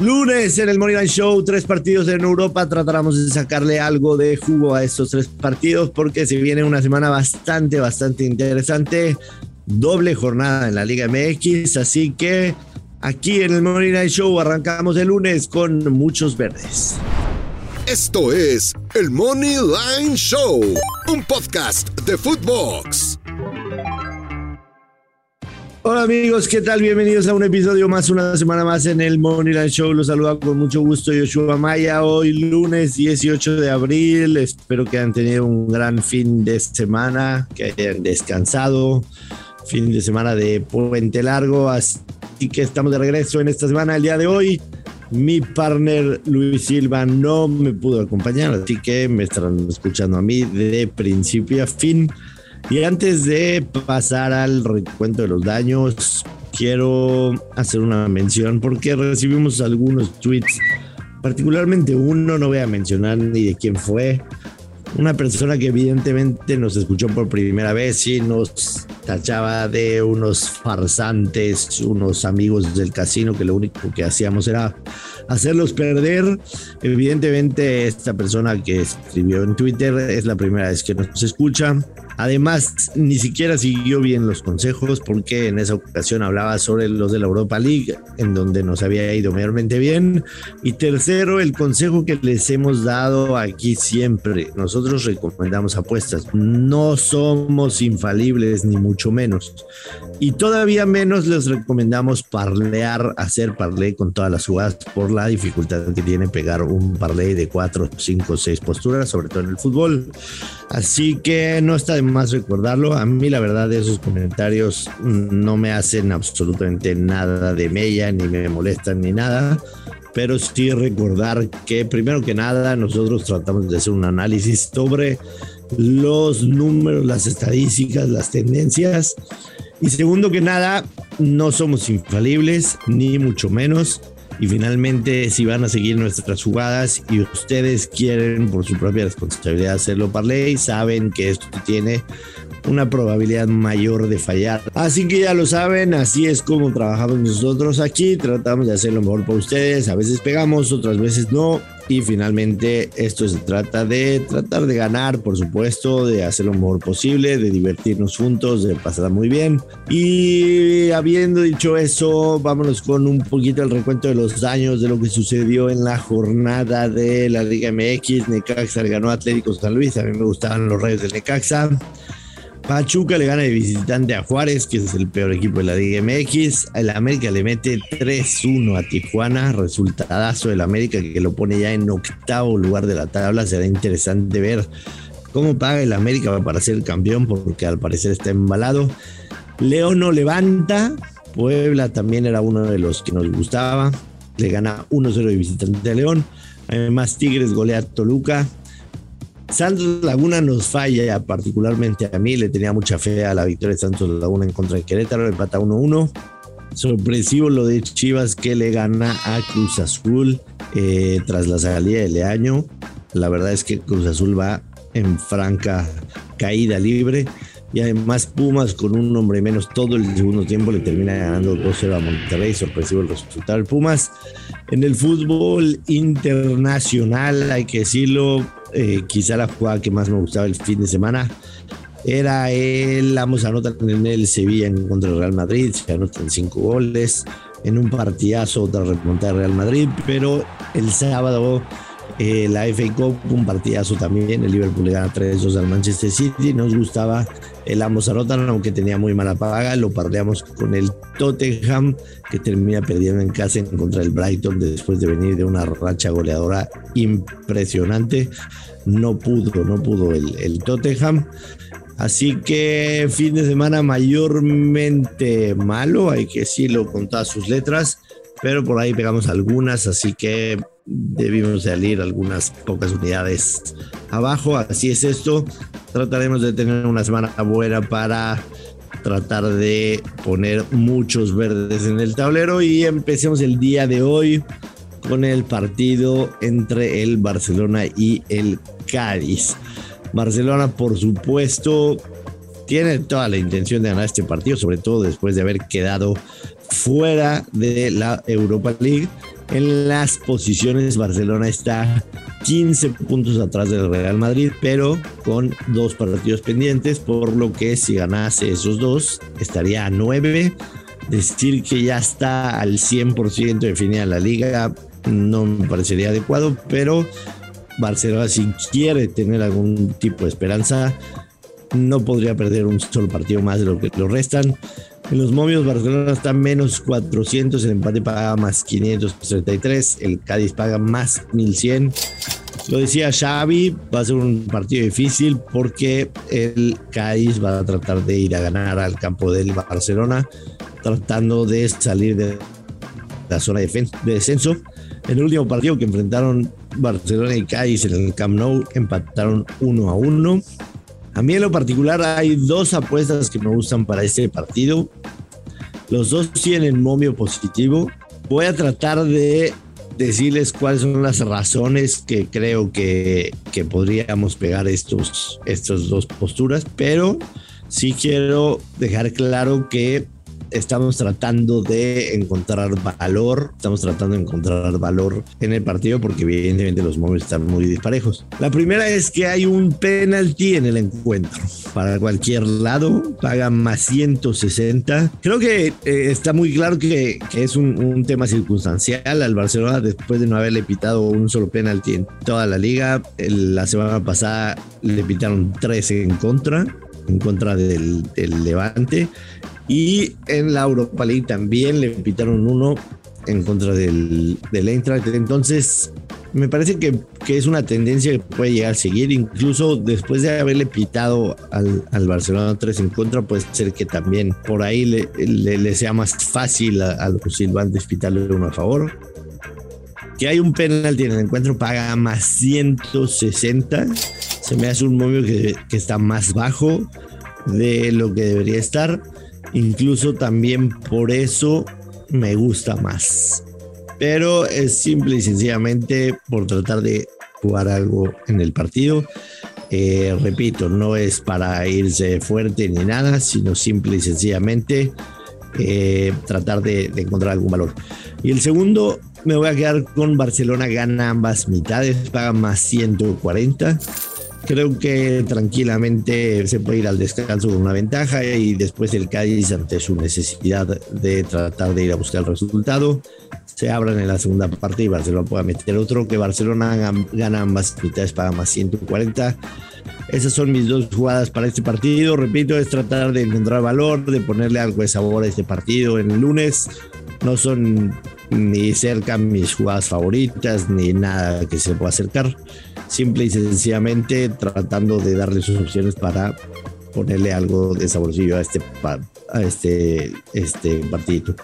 Lunes en el Morning Show, tres partidos en Europa. Trataremos de sacarle algo de jugo a estos tres partidos porque se viene una semana bastante, bastante interesante. Doble jornada en la Liga MX, así que aquí en el Morning Show arrancamos el lunes con muchos verdes. Esto es el Money Line Show, un podcast de Footbox. Hola amigos, ¿qué tal? Bienvenidos a un episodio más, una semana más en el Moneyland Show. Los saluda con mucho gusto Yoshua Maya. Hoy lunes 18 de abril. Espero que hayan tenido un gran fin de semana, que hayan descansado. Fin de semana de puente largo. Así que estamos de regreso en esta semana. El día de hoy, mi partner Luis Silva no me pudo acompañar, así que me estarán escuchando a mí de principio a fin. Y antes de pasar al recuento de los daños, quiero hacer una mención porque recibimos algunos tweets, particularmente uno, no voy a mencionar ni de quién fue, una persona que evidentemente nos escuchó por primera vez y nos tachaba de unos farsantes, unos amigos del casino que lo único que hacíamos era hacerlos perder. Evidentemente esta persona que escribió en Twitter es la primera vez que nos escucha. Además, ni siquiera siguió bien los consejos porque en esa ocasión hablaba sobre los de la Europa League, en donde nos había ido mayormente bien. Y tercero, el consejo que les hemos dado aquí siempre. Nosotros recomendamos apuestas. No somos infalibles, ni mucho menos. Y todavía menos les recomendamos parlear, hacer parley con todas las jugadas por la dificultad que tiene pegar un parley de 4, 5, 6 posturas, sobre todo en el fútbol. Así que no está de más recordarlo. A mí la verdad esos comentarios no me hacen absolutamente nada de mella, ni me molestan ni nada. Pero sí recordar que primero que nada nosotros tratamos de hacer un análisis sobre los números, las estadísticas, las tendencias. Y segundo que nada, no somos infalibles, ni mucho menos. Y finalmente, si van a seguir nuestras jugadas y ustedes quieren por su propia responsabilidad hacerlo parlay, saben que esto tiene una probabilidad mayor de fallar. Así que ya lo saben, así es como trabajamos nosotros aquí, tratamos de hacer lo mejor para ustedes, a veces pegamos, otras veces no. Y finalmente esto se trata de tratar de ganar, por supuesto, de hacer lo mejor posible, de divertirnos juntos, de pasar muy bien. Y habiendo dicho eso, vámonos con un poquito el recuento de los daños de lo que sucedió en la jornada de la Liga MX. Necaxa ganó Atlético San Luis, a mí me gustaban los rayos del Necaxa. Pachuca le gana de visitante a Juárez, que es el peor equipo de la Liga MX. El América le mete 3-1 a Tijuana. Resultadazo del América que lo pone ya en octavo lugar de la tabla. Será interesante ver cómo paga el América para ser campeón, porque al parecer está embalado. León no levanta. Puebla también era uno de los que nos gustaba. Le gana 1-0 de visitante a León. Además, Tigres golea a Toluca. Santos Laguna nos falla, particularmente a mí. Le tenía mucha fe a la victoria de Santos Laguna en contra de Querétaro, empata 1-1. Sorpresivo lo de Chivas que le gana a Cruz Azul eh, tras la salida de Leaño. La verdad es que Cruz Azul va en franca caída libre. Y además Pumas con un hombre menos todo el segundo tiempo le termina ganando 2-0 a Monterrey. Sorpresivo el resultado del Pumas. En el fútbol internacional, hay que decirlo, eh, quizá la jugada que más me gustaba el fin de semana era el vamos a anotar en el Sevilla en contra del Real Madrid, se anotan cinco goles en un partidazo otra remontada de Real Madrid, pero el sábado eh, la FA Cup, un partidazo también, el Liverpool le gana 3-2 al Manchester City, nos gustaba el ambos anotan, aunque tenía muy mala paga, lo parleamos con el Tottenham, que termina perdiendo en casa en contra del Brighton después de venir de una racha goleadora impresionante. No pudo, no pudo el, el Tottenham. Así que fin de semana mayormente malo, hay que decirlo con todas sus letras, pero por ahí pegamos algunas, así que debimos salir algunas pocas unidades abajo. Así es esto. Trataremos de tener una semana buena para tratar de poner muchos verdes en el tablero y empecemos el día de hoy con el partido entre el Barcelona y el Cádiz. Barcelona, por supuesto, tiene toda la intención de ganar este partido, sobre todo después de haber quedado fuera de la Europa League En las posiciones, Barcelona está 15 puntos atrás del Real Madrid, pero con dos partidos pendientes, por lo que si ganase esos dos, estaría a 9. Decir que ya está al 100% definida la liga no me parecería adecuado, pero Barcelona si quiere tener algún tipo de esperanza, no podría perder un solo partido más de lo que lo restan. En los momios, Barcelona está menos 400, el empate paga más 533, el Cádiz paga más 1100. Lo decía Xavi, va a ser un partido difícil porque el Cádiz va a tratar de ir a ganar al campo del Barcelona, tratando de salir de la zona de descenso. En el último partido que enfrentaron Barcelona y Cádiz en el Camp Nou, empataron 1 a 1. A mí en lo particular hay dos apuestas que me gustan para este partido. Los dos tienen momio positivo. Voy a tratar de decirles cuáles son las razones que creo que, que podríamos pegar estos, estos dos posturas, pero sí quiero dejar claro que estamos tratando de encontrar valor, estamos tratando de encontrar valor en el partido porque evidentemente los móviles están muy disparejos. La primera es que hay un penalti en el encuentro. Para cualquier lado, paga más 160. Creo que eh, está muy claro que, es un, tema circunstancial al Barcelona después de no haberle pitado un solo penalti en toda la liga. la semana pasada le pitaron tres en contra en contra del, del Levante y en la Europa League también le pitaron uno en contra del, del Eintracht. Entonces, me parece que, que, es una tendencia que puede llegar a seguir. Incluso después de haberle pitado al, al Barcelona 3 en contra, puede ser que también por ahí le, le, sea más fácil a, a, los silbantes pitarle uno a favor. Que hay un penalti en el encuentro, paga más 160. Se me hace un movimiento que, que está más bajo de lo que debería estar. Incluso también por eso me gusta más. Pero es simple y sencillamente por tratar de jugar algo en el partido. Eh, repito, no es para irse fuerte ni nada, sino simple y sencillamente eh, tratar de, de, encontrar algún valor. Y el segundo, me voy a quedar con Barcelona, gana ambas mitades, paga más 140. Creo que tranquilamente se puede ir al descanso con una ventaja y después el Cádiz, ante su necesidad de tratar de ir a buscar el resultado, se abran en la segunda parte y Barcelona pueda meter otro. Que Barcelona gana ambas mitades, paga más 140. Esas son mis dos jugadas para este partido. Repito, es tratar de encontrar valor, de ponerle algo de sabor a este partido en el lunes. No son ni cerca mis jugadas favoritas, ni nada que se pueda acercar simple y sencillamente tratando de darle sus opciones para ponerle algo de saborcillo a este, a este, este partidito.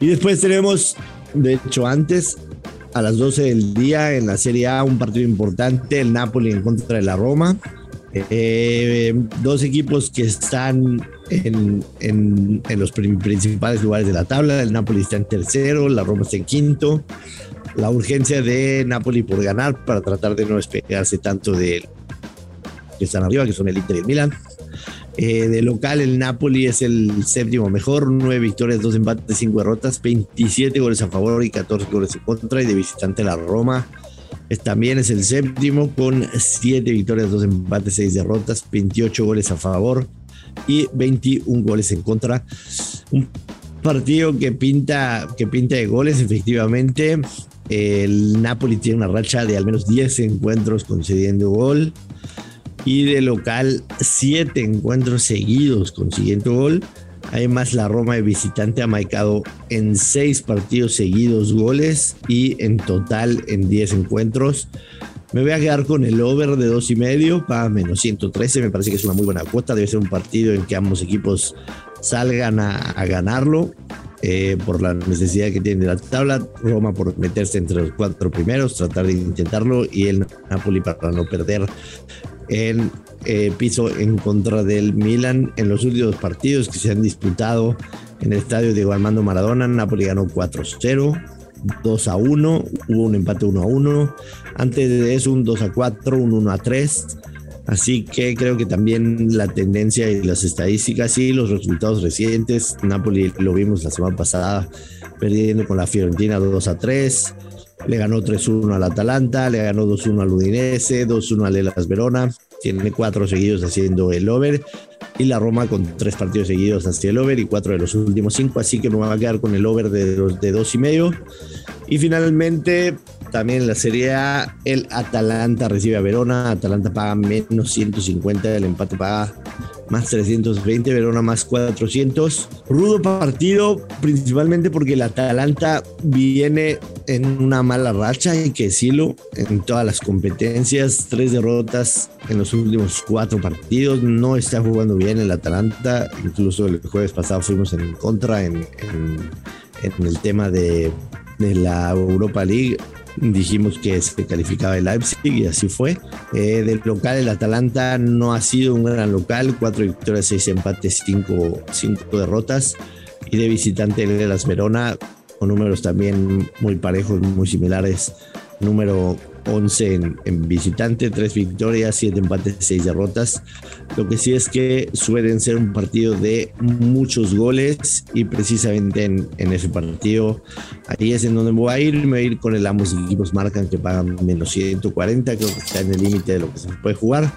Y después tenemos, de hecho antes, a las 12 del día en la Serie A, un partido importante, el Napoli en contra de la Roma. Eh, dos equipos que están en, en, en, los principales lugares de la tabla. El Napoli está en tercero, la Roma está en quinto la urgencia de Napoli por ganar para tratar de no despegarse tanto de que están arriba, que son el Inter y el Milan. Eh, de local, el Napoli es el séptimo mejor, nueve victorias, dos empates, cinco derrotas, 27 goles a favor y 14 goles en contra. Y de visitante, la Roma también es el séptimo con siete victorias, dos empates, seis derrotas, 28 goles a favor y 21 goles en contra. Un partido que pinta, que pinta de goles, efectivamente. El Napoli tiene una racha de al menos 10 encuentros concediendo gol. Y de local, 7 encuentros seguidos consiguiendo gol. Además, la Roma de visitante ha marcado en 6 partidos seguidos goles y en total en 10 encuentros. Me voy a quedar con el over de 2 y medio para menos 113. Me parece que es una muy buena cuota. Debe ser un partido en que ambos equipos salgan a, ganarlo. Eh, por la necesidad que tiene la tabla, Roma por meterse entre los cuatro primeros, tratar de intentarlo y el Napoli para no perder el eh, piso en contra del Milan en los últimos partidos que se han disputado en el estadio Diego Armando Maradona. Napoli ganó 4-0. 2 a 1, hubo un empate 1 a 1, antes de eso un 2 a 4, un 1 a 3, Así que creo que también la tendencia y las estadísticas y los resultados recientes, Napoli lo vimos la semana pasada perdiendo con la Fiorentina 2 a 3, le ganó 3-1 al Atalanta, le ganó 2-1 al Udinese, 2-1 al Elas Verona, tiene cuatro seguidos haciendo el over y la Roma con tres partidos seguidos hacia el over y cuatro de los últimos cinco, así que me va a quedar con el over de, de dos y medio. Y finalmente, también la Serie A, el Atalanta recibe a Verona, Atalanta paga menos 150, el empate paga más 320, Verona más 400. Rudo partido, principalmente porque el Atalanta viene en una mala racha, hay que decirlo, en todas las competencias, tres derrotas en los últimos cuatro partidos, no está jugando bien el Atalanta, incluso el jueves pasado fuimos en contra en, en el tema de, de la Europa League dijimos que se calificaba el Leipzig y así fue. Eh, del local, el Atalanta no ha sido un gran local, cuatro victorias, seis empates, cinco, cinco derrotas. Y de visitante, el Las Verona, números también muy parejos, muy similares. Número 11 en, visitante, 3 victorias, 7 empates, 6 derrotas. Lo que sí es que suelen ser un partido de muchos goles y precisamente en, ese partido ahí es en donde voy a ir. Me voy a ir con el ambos equipos marcan que pagan menos 140, creo que está en el límite de lo que se puede jugar.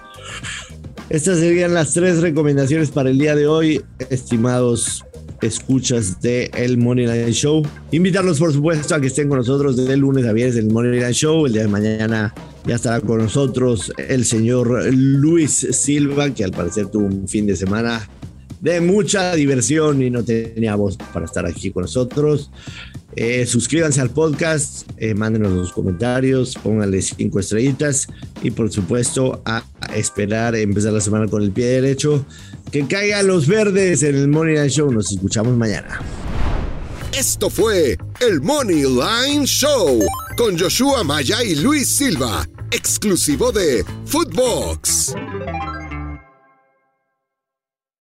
Estas serían las tres recomendaciones para el día de hoy, estimados escuchas de El Money Line Show. Invitarlos, por supuesto, a que estén con nosotros de lunes a viernes el Money Line Show. El día de mañana ya estará con nosotros el señor Luis Silva, que al parecer tuvo un fin de semana de mucha diversión y no tenía voz para estar aquí con nosotros. Eh, suscríbanse al podcast, eh, mándenos los comentarios, pónganle cinco estrellitas y por supuesto a esperar empezar la semana con el pie derecho. Que caigan los verdes en el Money Line Show. Nos escuchamos mañana. Esto fue el Money Line Show con Joshua Maya y Luis Silva, exclusivo de Footbox.